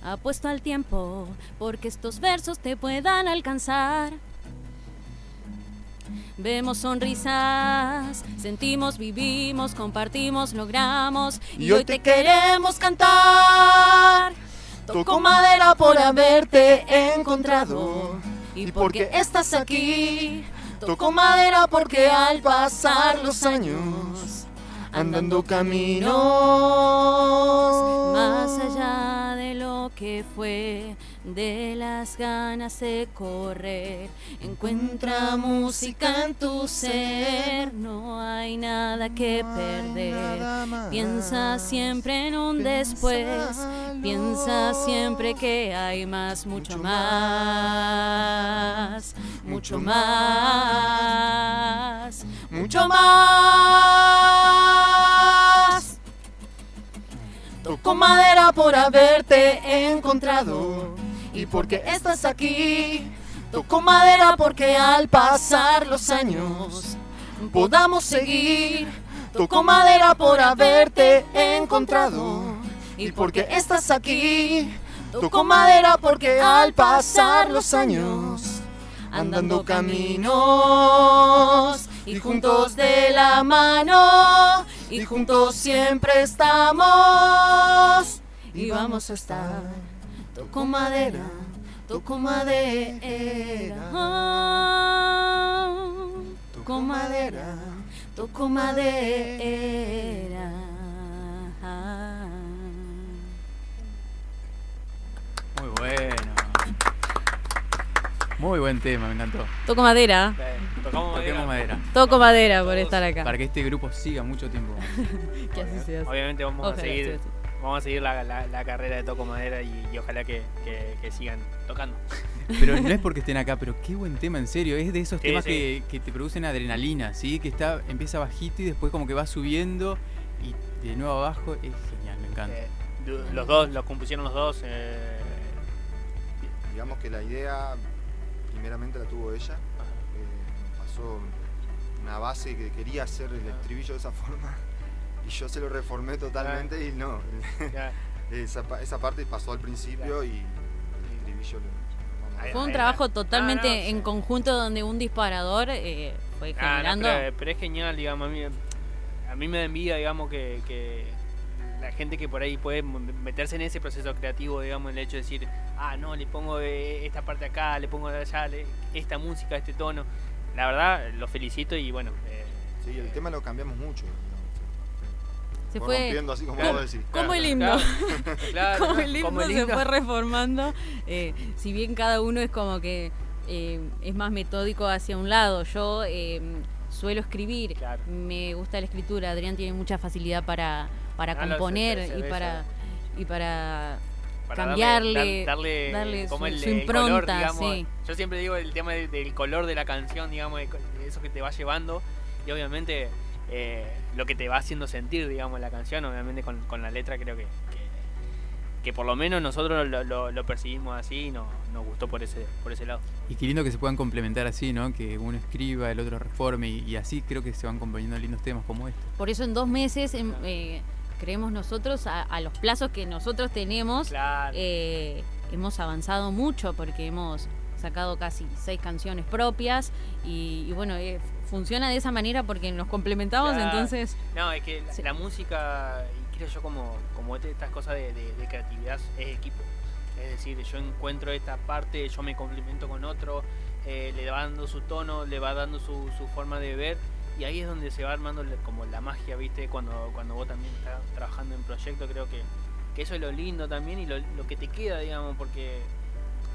Apuesto al tiempo porque estos versos te puedan alcanzar. Vemos sonrisas, sentimos, vivimos, compartimos, logramos y, hoy te queremos cantar. Toco madera por haberte encontrado y porque estás aquí Toco madera porque al pasar los años, andando caminos más allá de lo que fue, de las ganas de correr, encuentra música en tu ser, no hay nada que perder. Piensa siempre en un después, piensa siempre que hay más, mucho más. mucho más, mucho más. Toco madera por haberte encontrado y porque estás aquí. Toco madera porque al pasar los años podamos seguir. Toco madera por haberte encontrado y porque estás aquí. Toco madera porque al pasar los años andando caminos y juntos de la mano y juntos siempre estamos y vamos a estar. Toco madera, toco madera, toco madera, toco madera. Muy bueno. Muy buen tema, me encantó. Toco madera. Toquemos madera. Toco madera por estar acá. Para que este grupo siga mucho tiempo. que así sea. Obviamente vamos a seguir, vamos a seguir la, carrera de Toco Madera y, ojalá que, sigan tocando. Pero no es porque estén acá, pero qué buen tema, en serio. Es de esos temas Que, te producen adrenalina, ¿sí? Que está empieza bajito y después como que va subiendo y de nuevo abajo. Es genial, me encanta. Eh, los dos, los compusieron los dos. Eh, digamos que la idea primeramente la tuvo ella. Eh, pasó una base que quería hacer el estribillo de esa forma y yo se lo reformé totalmente y no. esa, parte pasó al principio y el estribillo lo, Fue un trabajo totalmente en conjunto donde un disparador eh, fue generando. pero, es genial, digamos. A mí, a mí me da envidia, digamos, que la gente que por ahí puede meterse en ese proceso creativo, digamos, el hecho de decir, ah, no, le pongo esta parte acá, le pongo allá, esta música, este tono. La verdad, lo felicito y bueno. Eh, sí, el tema lo cambiamos mucho. Se fue, rompiendo así como vos decís. Como el himno. como el himno se fue reformando. Eh, si bien cada uno es como que eh, es más metódico hacia un lado, yo eh, suelo escribir, me gusta la escritura, Adrián tiene mucha facilidad para, para ah, componer y para y para, cambiarle, darle, su, impronta. Yo siempre digo el tema del, color de la canción, digamos, eso que te va llevando. Y obviamente eh, lo que te va haciendo sentir, digamos, la canción, obviamente con, con la letra creo que, que, por lo menos nosotros lo, lo, percibimos así y nos, nos gustó por ese, por ese lado. Y qué lindo que se puedan complementar así, ¿no? Que uno escriba, el otro reforme y, así creo que se van componiendo lindos temas como este. Por eso en dos meses... Eh, creemos nosotros, a, los plazos que nosotros tenemos, eh, hemos avanzado mucho porque hemos sacado casi seis canciones propias y, bueno, eh, funciona de esa manera porque nos complementamos, entonces... No, es que la, música, y creo yo como, como este, estas cosas de, creatividad, es equipo. Es decir, yo encuentro esta parte, yo me complemento con otro, eh, le va dando su tono, le va dando su, su forma de ver y ahí es donde se va armando como la magia, ¿viste? Cuando, cuando vos también estás trabajando en proyecto, creo que, eso es lo lindo también y lo, que te queda, digamos, porque,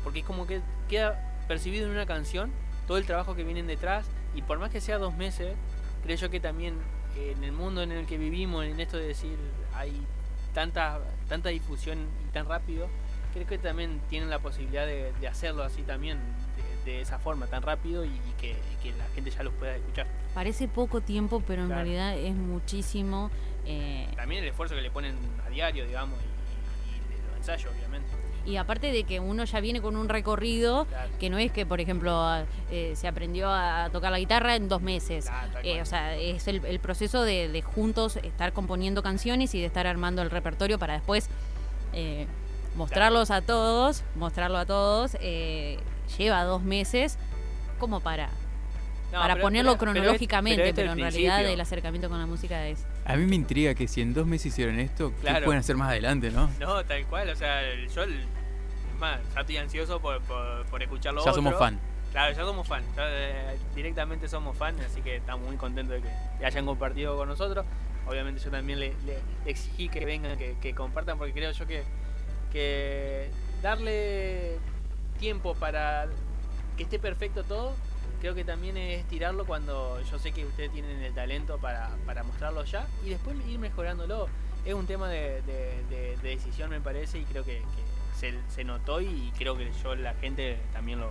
porque es como que queda percibido en una canción todo el trabajo que viene detrás y por más que sea dos meses, creo yo que también en el mundo en el que vivimos, en esto de decir hay tanta, tanta difusión y tan rápido, creo que también tienen la posibilidad de, hacerlo así también, de, esa forma, tan rápido y, que, la gente ya los pueda escuchar. Parece poco tiempo, pero en realidad es muchísimo. Eh, también el esfuerzo que le ponen a diario, digamos, y, los ensayos, obviamente. Y aparte de que uno ya viene con un recorrido, que no es que, por ejemplo, eh, se aprendió a tocar la guitarra en dos meses. Eh, o sea, es el, proceso de, de, juntos estar componiendo canciones y de estar armando el repertorio para después mostrarlos a todos, mostrarlo a todos, eh, lleva dos meses como para, para ponerlo cronológicamente, pero, en realidad el acercamiento con la música es... A mí me intriga que si en dos meses hicieron esto, ¿qué pueden hacer más adelante, no? No, tal cual, o sea, yo más, ya estoy ansioso por, por, escucharlo. Ya somos fan. Claro, ya somos fan, eh, directamente somos fan, así que estamos muy contentos de que hayan compartido con nosotros. Obviamente yo también le, exigí que vengan, que compartan, porque creo yo que que darle tiempo para que esté perfecto todo, creo que también es tirarlo cuando yo sé que ustedes tienen el talento para, mostrarlo ya y después ir mejorándolo. Es un tema de, decisión me parece y creo que, se, notó y creo que yo la gente también lo,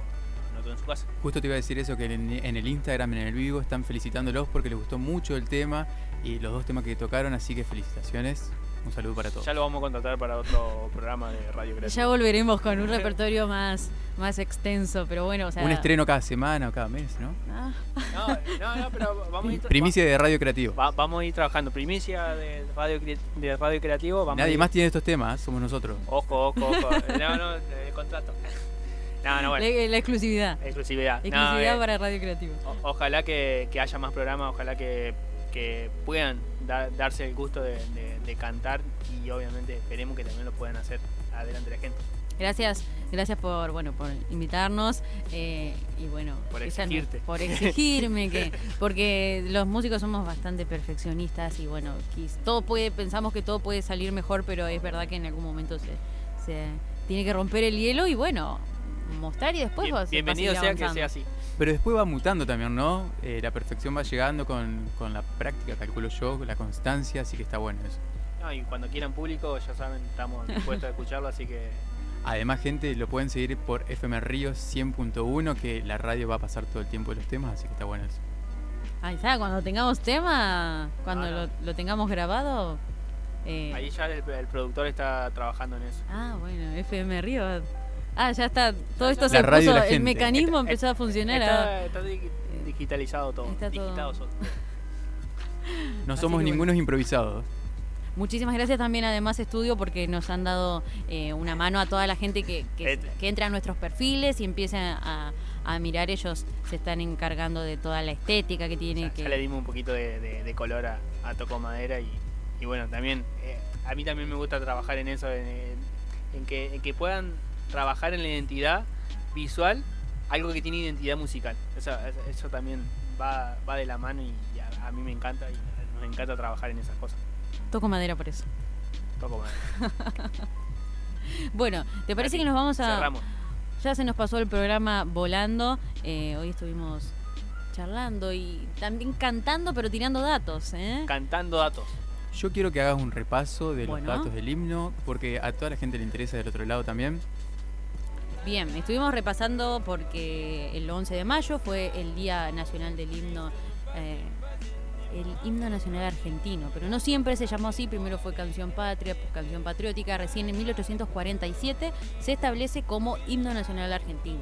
notó en su casa. Justo te iba a decir eso, que en, en, el Instagram, en el vivo, están felicitándolos porque les gustó mucho el tema y los dos temas que tocaron, así que felicitaciones. Un saludo para todos. Ya lo vamos a contratar para otro programa de Radio Creativo. Ya volveremos con un repertorio más, más extenso, pero bueno, o sea... Un estreno cada semana o cada mes, ¿no? Ah. No, no, pero vamos a ir... Primicia de Radio Creativo. vamos a ir trabajando. Primicia de Radio, de radio Creativo. Nadie más tiene estos temas, somos nosotros. Ojo, ojo, ojo. no, no, contrato. No, no, bueno. La, exclusividad. Exclusividad. Exclusividad eh, para Radio Creativo. ojalá que, que, haya más programas, ojalá que, que puedan darse el gusto de, cantar y obviamente esperemos que también lo puedan hacer adelante la gente. Gracias, gracias por bueno por invitarnos eh, y bueno por exigirte. por exigirme que porque los músicos somos bastante perfeccionistas y bueno todo puede pensamos que todo puede salir mejor pero es verdad que en algún momento se, se tiene que romper el hielo y bueno mostrar y después bienvenido sea que sea así pero después va mutando también, ¿no? Eh, la perfección va llegando con, la práctica, calculo yo, la constancia, así que está bueno eso. No, y cuando quieran público, ya saben, estamos dispuestos a escucharlo, así que... Además, gente, lo pueden seguir por FM Ríos 100.1, que la radio va a pasar todo el tiempo de los temas, así que está bueno eso. Ahí está, cuando tengamos tema, cuando Lo, tengamos grabado... Eh... Ahí ya el, el, productor está trabajando en eso. Ah, bueno, FM Ríos Ah, ya está. Todo esto se puso, el mecanismo empezó a funcionar. Está, digitalizado todo. Está todo. No somos ningunos improvisados. Muchísimas gracias también además Estudio porque nos han dado eh, una mano a toda la gente que, que, entra a nuestros perfiles y empieza a, mirar. Ellos se están encargando de toda la estética que tiene. que... Ya le dimos un poquito de, color a, Toco Madera y, bueno, también eh, a mí también me gusta trabajar en eso, en, que, en que puedan trabajar en la identidad visual algo que tiene identidad musical. Eso, eso también va, va de la mano y a, mí me encanta y nos encanta trabajar en esas cosas. Toco madera por eso. Toco madera. bueno, ¿te parece que nos vamos a... Cerramos. Ya se nos pasó el programa volando. Eh, hoy estuvimos charlando y también cantando, pero tirando datos. ¿eh? Cantando datos. Yo quiero que hagas un repaso de los datos del himno, porque a toda la gente le interesa del otro lado también. Bien, estuvimos repasando porque el 11 de mayo fue el Día Nacional del Himno, eh, el himno nacional argentino, pero no siempre se llamó así, primero fue canción patria, canción patriótica, recién en 1847 se establece como himno nacional argentino.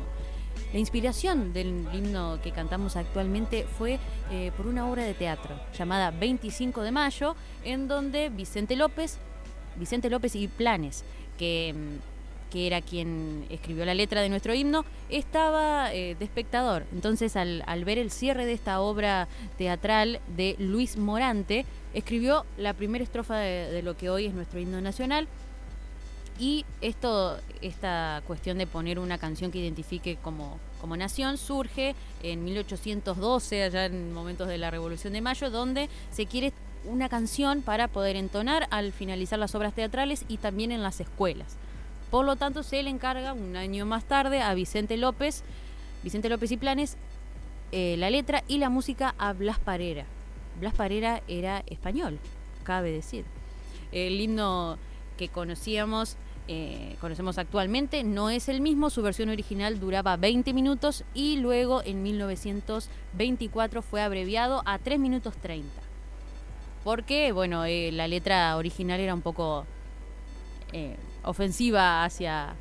La inspiración del himno que cantamos actualmente fue eh, por una obra de teatro llamada 25 de mayo, en donde Vicente López, Vicente López y Planes, que, mm, que era quien escribió la letra de nuestro himno, estaba eh, de espectador. Entonces, al, ver el cierre de esta obra teatral de Luis Morante, escribió la primera estrofa de lo que hoy es nuestro himno nacional y esto, esta cuestión de poner una canción que identifique como, como nación surge en 1812, allá en momentos de la Revolución de Mayo, donde se quiere una canción para poder entonar al finalizar las obras teatrales y también en las escuelas. Por lo tanto, se le encarga un año más tarde a Vicente López, Vicente López y Planes, eh, la letra y la música a Blas Parera. Blas Parera era español, cabe decir. El himno que conocíamos eh, conocemos actualmente no es el mismo, su versión original duraba 20 minutos y luego en 1924 fue abreviado a 3 minutos 30. Porque, bueno, eh, la letra original era un poco ofensiva hacia,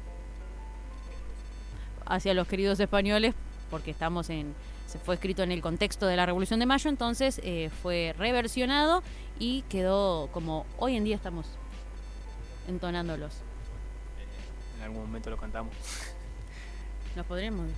hacia los queridos españoles, porque estamos en, se fue escrito en el contexto de la Revolución de Mayo, entonces fue reversionado y quedó como hoy en día estamos entonándolos algún momento lo cantamos. Nos podremos.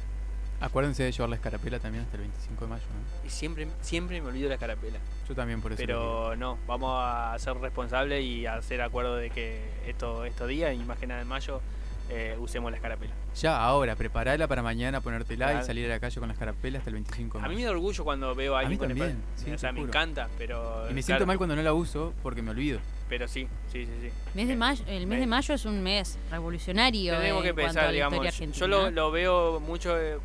Acuérdense de llevar la escarapela también hasta el 25 de mayo. Y siempre, siempre me olvido la escarapela. Yo también por eso. Pero no, vamos a ser responsables y a hacer acuerdo de que esto, estos días, y más que nada en mayo, eh, usemos la escarapela. Ya, ahora, preparala para mañana, ponértela y salir a la calle con la escarapela hasta el 25 de mayo. A mí me da orgullo cuando veo a alguien con también, O sea, me encanta, pero... Y me siento mal cuando no la uso porque me olvido. Pero sí, sí, sí. sí. Mes de mayo, el mes de mayo es un mes revolucionario. Tenemos que pensar, digamos. Yo lo, veo mucho eh,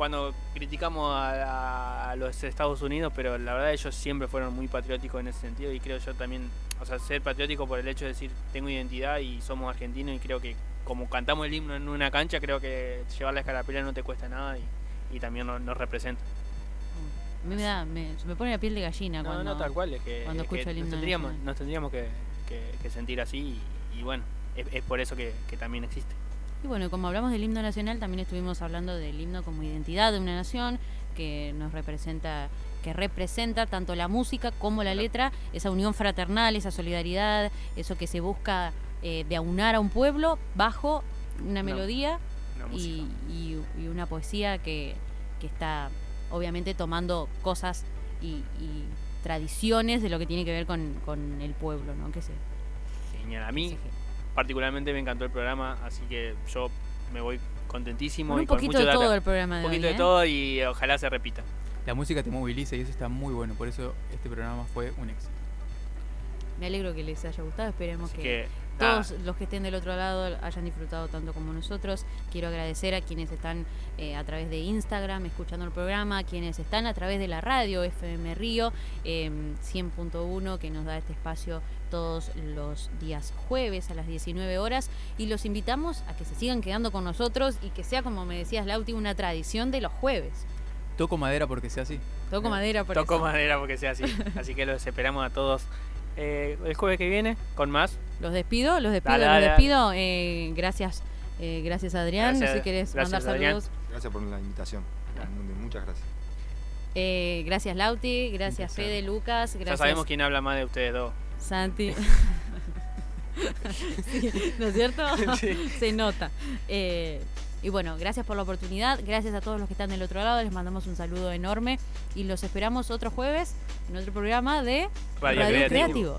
cuando criticamos a, los Estados Unidos, pero la verdad ellos siempre fueron muy patrióticos en ese sentido y creo yo también, o sea, ser patriótico por el hecho de decir tengo identidad y somos argentinos y creo que como cantamos el himno en una cancha, creo que llevar la escarapela no te cuesta nada y, también nos, representa. Me, da, me, me, pone la piel de gallina cuando, no, tal cual, es que, cuando escucho el himno. Nos tendríamos, nos tendríamos que, sentir así y, bueno, es, por eso que, también existe. Y bueno, como hablamos del himno nacional, también estuvimos hablando del himno como identidad de una nación que nos representa que representa tanto la música como la letra, esa unión fraternal, esa solidaridad, eso que se busca eh, de aunar a un pueblo bajo una melodía y, una poesía que, que está obviamente tomando cosas y, tradiciones de lo que tiene que ver con, el pueblo, ¿no? Que se, Genial. A mí particularmente me encantó el programa, así que yo me voy contentísimo. un poquito de todo el programa Un poquito de ¿eh? todo y ojalá se repita. La música te moviliza y eso está muy bueno, por eso este programa fue un éxito. Me alegro que les haya gustado, esperemos que todos los que estén del otro lado hayan disfrutado tanto como nosotros. Quiero agradecer a quienes están eh, a través de Instagram escuchando el programa, a quienes están a través de la radio FM Río 100.1 em, que nos da este espacio todos los días jueves a las 19 horas y los invitamos a que se sigan quedando con nosotros y que sea como me decías Lauti una tradición de los jueves. Toco madera porque sea así. Toco madera porque Toco madera porque sea así. Así que los esperamos a todos eh, el jueves que viene con más. Los despido, los despido, los despido. Eh, gracias, eh, gracias Adrián. no sé si querés mandar saludos. Gracias por la invitación. Muchas gracias. gracias Lauti, gracias Fede, Lucas. Gracias. Ya sabemos quién habla más de ustedes dos. Santi. ¿No es cierto? Se nota. Y bueno, gracias por la oportunidad, gracias a todos los que están del otro lado, les mandamos un saludo enorme y los esperamos otro jueves en otro programa de Radio, Creativo.